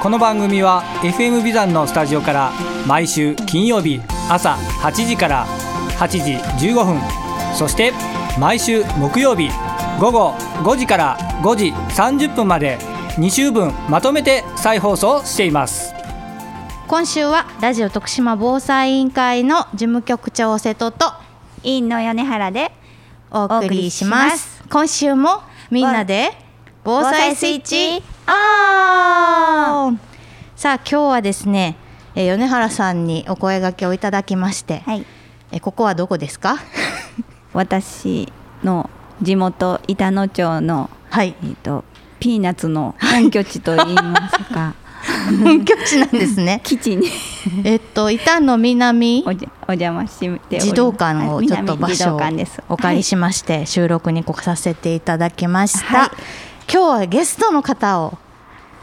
この番組は FM ビザンのスタジオから毎週金曜日朝8時から8時15分そして毎週木曜日午後5時から5時30分まで2週分まとめて再放送しています。今週はラジオ徳島防災委員会の事務局長瀬戸と委員の米原でお送りします。今週もみんなで防災スイッチオンさあ今日はですね、えー米原さんにお声掛けをいただきまして、はい。えここはどこですか？私の地元板野町の、はい。えー、とピーナッツの本拠地といいますか。本拠地なんですね。基地に。えっと板の南お邪魔して児童館をちょっと場所を。お借りしまして収録に来させていただきました、はい。今日はゲストの方を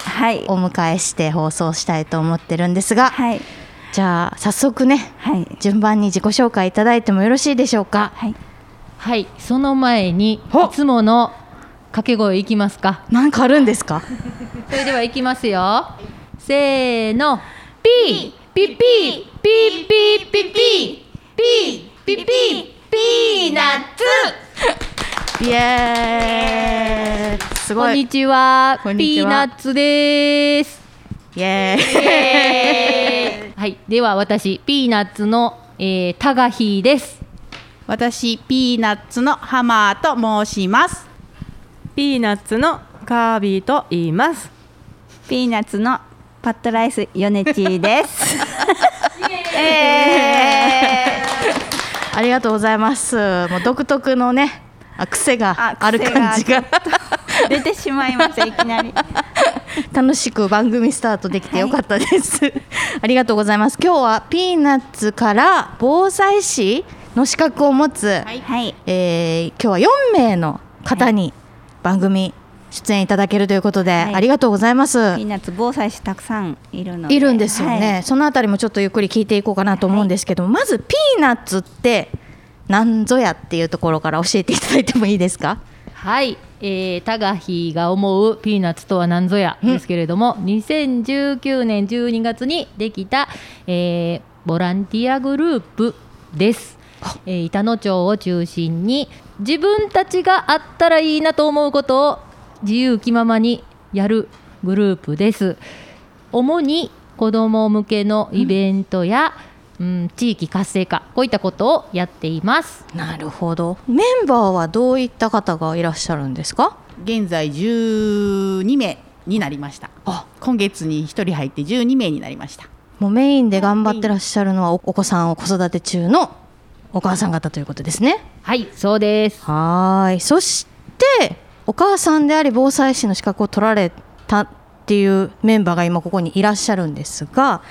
はい。お迎えして放送したいと思ってるんですが、はい。じゃあ早速ねはい。順番に自己紹介いただいてもよろしいでしょうか？はい。はい、その前にいほつもの掛け声いきますか？なんかあるんですか？それではいきますよ。せーの、ピー、ピー。ピー、ピー。ピー。ピー。ピー、ピー、ピー。ピー、ピー。ナッツ。イエー。イすこんごい。イにちは、こんにちは。ピーナッツです。エーイ。はい、では私ピーナッツの、えー、タガヒーです。私ピーナッツのハマーと申します。ピーナッツのカービーと言います。ピーナッツのパットライスヨネチーです。ありがとうございます。もう独特のねあ癖があある感じが 出てしまいましたいきなり。楽しく番組スタートできてよかったです、ありがとうございます。今日はピーナッツから防災士の資格を持つ、はい。えー今日は4名の方に番組出演いただけるということで、はい。ありがとうございます、ピーナッツ防災士たくさんいるので。いるんですよね、はい。そのあたりもちょっとゆっくり聞いていこうかなと思うんですけど、まずピーナッツって何ぞやっていうところから教えていただいてもいいですか？はい、えー、タガヒーが思うピーナッツとは何ぞやですけれども、2019年12月にできた、えーボランティアグループです。えー板野町を中心に自分たちがあったらいいなと思うことを自由気ままにやるグループです。主に子ども向けのイベントや、うん、地域活性化こういったことをやっています。なるほど。メンバーはどういった方がいらっしゃるんですか？現在12名になりました。あ。今月に1人入って12名になりました。もうメインで頑張ってらっしゃるのはおお子さんを子育て中のお母さん方ということですね。はい、そうです。はーい。そしてお母さんであり防災士の資格を取られたっていうメンバーが今ここにいらっしゃるんですが、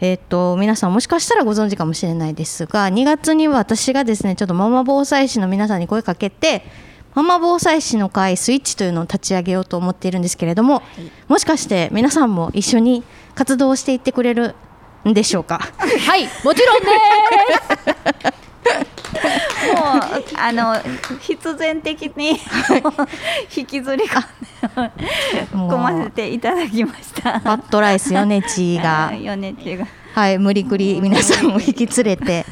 えっと皆さんもしかしたらご存知かもしれないですが2月には私がですねちょっとママ防災士の皆さんに声かけてママ防災士の会スイッチというのを立ち上げようと思っているんですけれども、もしかして皆さんも一緒に活動していってくれるんでしょうか？はい、もちろんです。もうあの必然的に 引きずり込もう 込ませていただきました。パッドライスヨネチがヨネチがはい、無理くり皆さんを引き連れて、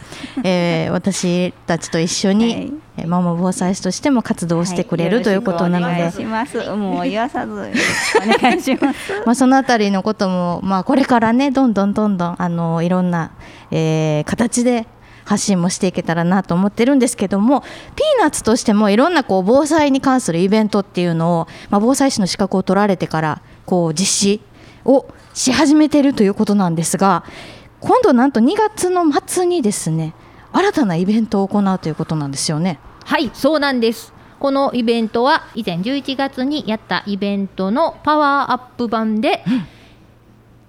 えー 私たちと一緒に、はいえーママ防災士としても活動してくれる、はいということなのでお願いします。もう言わさずお願いします。まあ、そのあたりのことも、まあ、これからねどんどんどんどんあのいろんな、えー形で発信もしていけたらなと思ってるんですけどもピーナッツとしてもいろんなこう防災に関するイベントっていうのを、まあ、防災士の資格を取られてからこう実施をし始めているということなんですが今度なんと2月の末にですね新たなイベントを行うということなんですよね。はい、そうなんです。このイベントは以前11月にやったイベントのパワーアップ版で、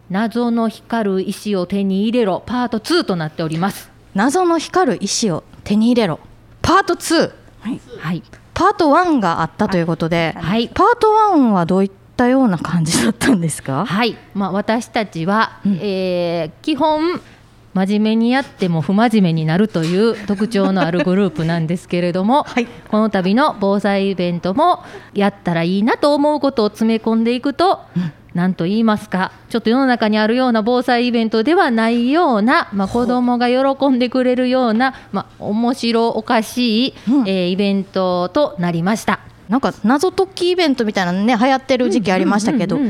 謎の光る石を手に入れろパート2となっております謎の光る石を手に入れろ。パート2はい。パート1があったということで、はい。パート1はどういったような感じだったんですか？はい、まあ、私たちは、えー基本真面目にやっても不真面目になるという特徴のあるグループなんですけれども、はい。この度の防災イベントもやったらいいなと思うことを詰め込んでいくと、なんと言いますかちょっと世の中にあるような防災イベントではないような、まあ、子どもが喜んでくれるような、まあ、面白おかしい、うん。えーイベントとなりました。なんか謎解きイベントみたいなのね流行ってる時期ありましたけど、ああい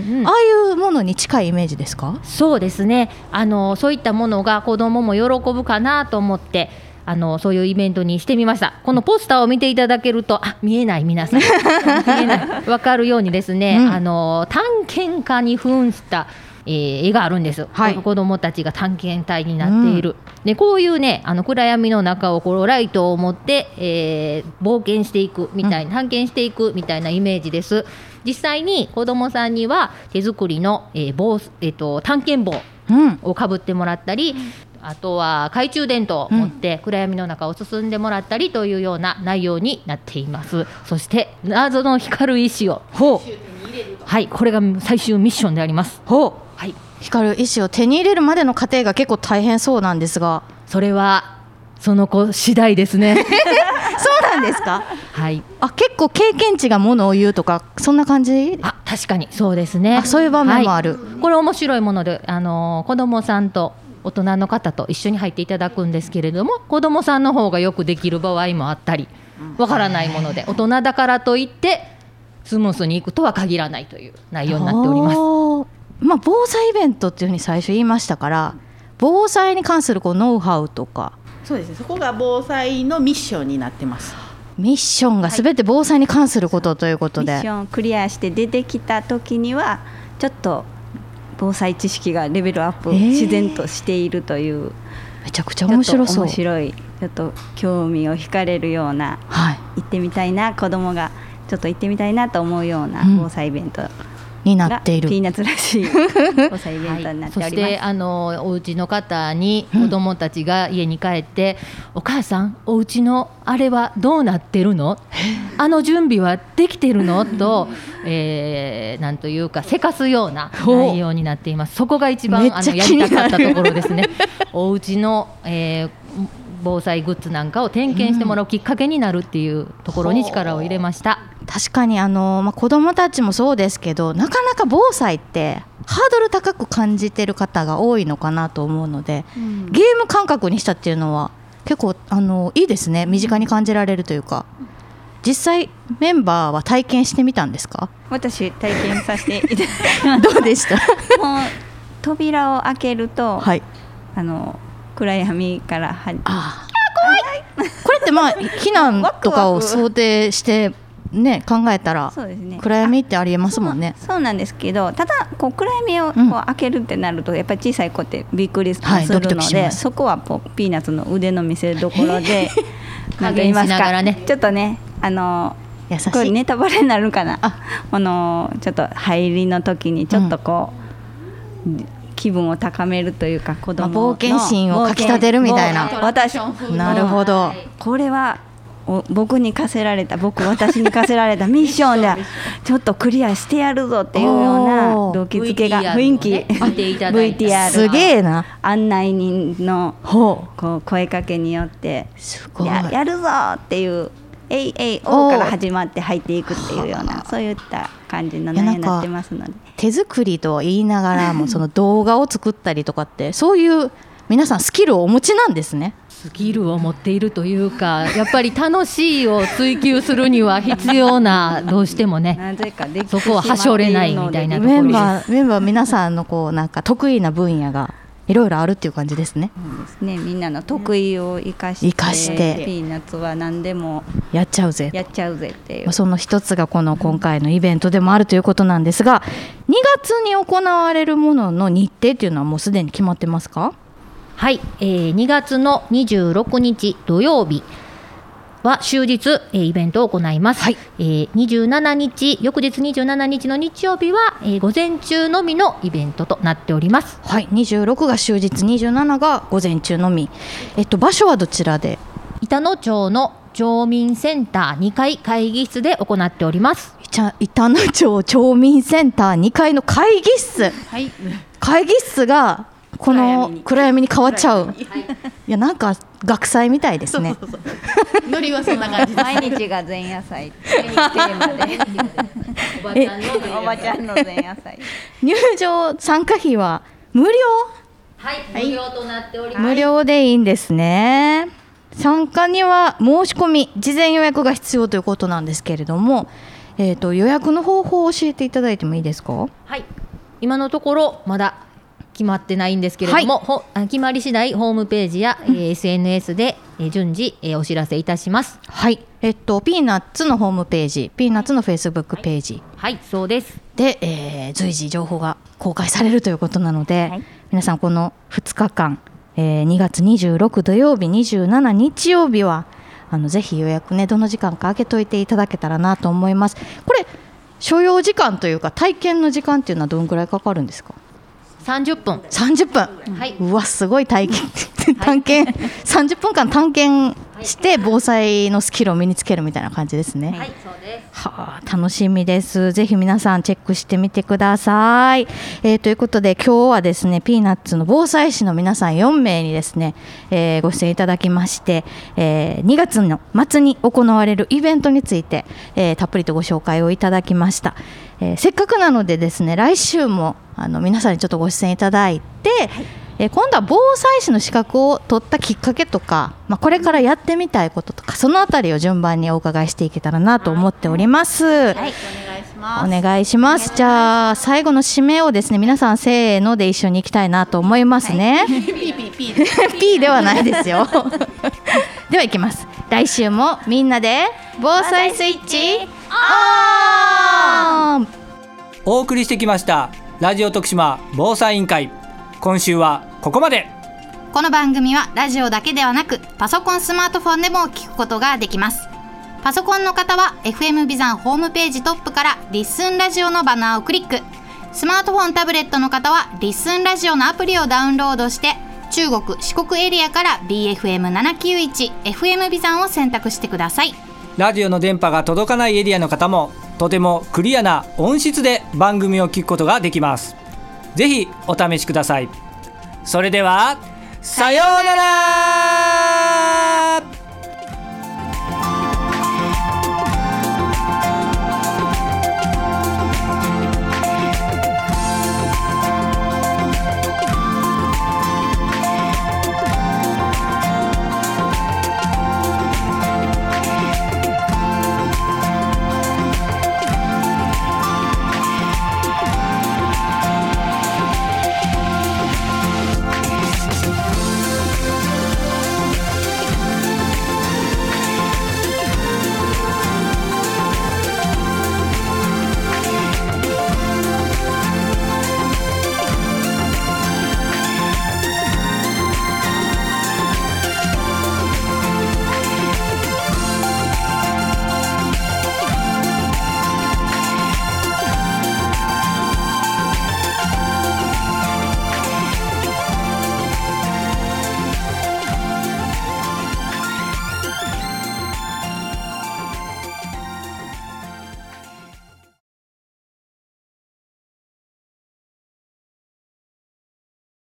うものに近いイメージですか？そうですね。あのそういったものが子どもも喜ぶかなと思ってあのそういうイベントにしてみました。このポスターを見ていただけるとあ見えない皆さん。見えない。分 かるようにですね、うん。あの探検家に扮した、えー絵があるんです、はい。子どもたちが探検隊になっている、でこういうねあの暗闇の中をこうライトを持って、えー冒険していくみたいな、探検していくみたいなイメージです。実際に子どもさんには手作りの、えー棒えー、と探検棒うん。をかぶってもらったり、あとは懐中電灯を持って暗闇の中を進んでもらったりというような内容になっています。そして謎の光る石をほはいこれが最終ミッションであります。うほう。はい。光る石を手に入れるまでの過程が結構大変そうなんですが。それはその子次第ですね。そうなんですか？はい。あ結構経験値がものを言うとかそんな感じ？あ確かにそうですね。あそういう場面もある。はい。これ面白いもので、あのー子供さんと大人の方と一緒に入っていただくんですけれども子供さんの方がよくできる場合もあったりわからないもので大人だからといってスムースにいくとは限らないという内容になっております。すまあ防災イベントっていうふうに最初言いましたから防災に関するこうノウハウとか。そうですね。そこが防災のミッションになってます。ミッションがすべて防災に関することということで、ミッションクリアして出てきた時にはちょっと防災知識がレベルアップ、えー。自然としているというめちゃくちゃ面白そう。面白いちょっと興味を惹かれるようなはい。行ってみたいな子供がちょっと行ってみたいなと思うようなうん。防災イベントにながっている。ピーナッツらしい防災イベントになってそしおります。てあのお家の方に子供たちが家に帰って、お母さんお家のあれはどうなってるの？あの準備はできてるの？と、えーなんというかせかすような内容になっています。そこが一番あのやりたかったところですね。お家の、えー防災グッズなんかを点検してもらうきっかけになるっていうところに力を入れました。確かにあの、まあ、子どもたちもそうですけどなかなか防災ってハードル高く感じてる方が多いのかなと思うので、ゲーム感覚にしたっていうのは結構あのいいですね。身近に感じられるというか。実際メンバーは体験してみたんですか？私体験させていただきどうでした？もう扉を開けると、はい。あの暗闇からはあ怖い。これってまあ 避難とかを想定してね考えたらね。暗闇ってありえますもんね。そうなんですけどただこう暗闇をこうん。う開けるってなるとやっぱり小さい子ってびっくりすはいるのドキドキしで、ます。そこはこうピーナッツの腕の見せ所で なんと言います加減しながからね。ちょっとねあの優しい。ネタバレになるかな？あ。のちょっと入りの時にちょっとこう、気分を高めるというか子供の、まあ冒険心をかきたてるみたいな。なるほど。これはお僕に課せられた僕私に課せられた ミッションでちょっとクリアしてやるぞっていうような動機づけが雰囲気、VTR すげえな。案内人のこう声かけによってややるぞっていう「えいえいお」から始まって入っていくっていうようなそういった感じの内容になってますので。手作りと言いながらも その動画を作ったりとかってそういう皆さんスキルをお持ちなんですね。スキルを持っているというかやっぱり楽しいを追求するには必要な どうしてもね。なぜかできてそこははしょれないみたいなところメンバーメンバー皆さんのこうなんか得意な分野がいろいろあるっていう感じですね。そうですね。みんなの得意を生かして生かして。ピーナッツは何でもやっちゃうぜ。やっちゃうぜっていう。まあその一つがこの今回のイベントでもあるということなんですが2月に行われるものの日程っていうのはもうすでに決まってますか？はい、えー、2月の26日土曜日は終日、えーイベントを行います、はいえー27日翌日27日の日曜日は、えー午前中のみのイベントとなっておりますはい、26が終日、27が午前中のみ。えっと場所はどちらで？板野町の町民センター2階会議室で行っております板野町町民センター2階の会議室。はい。会議室がこの暗闇に変わっちゃう。いやなんか学祭みたいですね。ノリはそんな感じ。毎日が前夜祭テーマでおばちゃんの前夜祭入場参加費は無料？はい、無料となっております無料でいいんですね。参加には申し込み事前予約が必要ということなんですけれども、えっ、と予約の方法を教えていただいてもいいですか？はい、今のところまだ決まってないんですけれども、ほあ決まり次第ホームページや、えー SNS で、えー順次、えーお知らせいたします。はい、えっとピーナッツのホームページ、ピーナッツのフェイスブックページはい、そうです。で、えー随時情報が公開されるということなので、皆さんこの2日間、えー2月26土曜日、27日曜日はあのぜひ予約ねどの時間か開けといていただけたらなと思います。これ所要時間というか体験の時間っていうのはどんぐらいかかるんですか？30分。30分。はいうわすごい体験探検 30分間探検して防災のスキルを身につけるみたいな感じですね。はい、そうです。はあ、楽しみです。ぜひ皆さんチェックしてみてください。えーということで今日はですねピーナッツの防災士の皆さん4名にですね、えーご出演いただきまして、えー2月の末に行われるイベントについて、えーたっぷりとご紹介をいただきました。えーせっかくなのでですね来週もあの皆さんにちょっとご出演いただいて、えー今度は防災士の資格を取ったきっかけとか、まあ、これからやってみたいこととかそのあたりを順番にお伺いしていけたらなと思っております。はいお願いしますお願いします。じゃあ最後の締めをですね皆さんせーので一緒に行きたいなと思いますね。ピーピーピー。P ではないですよ。では行きます。来週もみんなで防災スイッチオン。お送りしてきましたラジオ徳島防災委員会。今週はここまで。この番組はラジオだけではなくパソコンスマートフォンでも聞くことができます。パソコンの方は FM ビザンホームページトップからリッスンラジオのバナーをクリック。スマートフォンタブレットの方はリッスンラジオのアプリをダウンロードして中国四国エリアから BFM791 FM ビザンを選択してください。ラジオの電波が届かないエリアの方もとてもクリアな音質で番組を聞くことができます。ぜひお試しください。それではさようなら。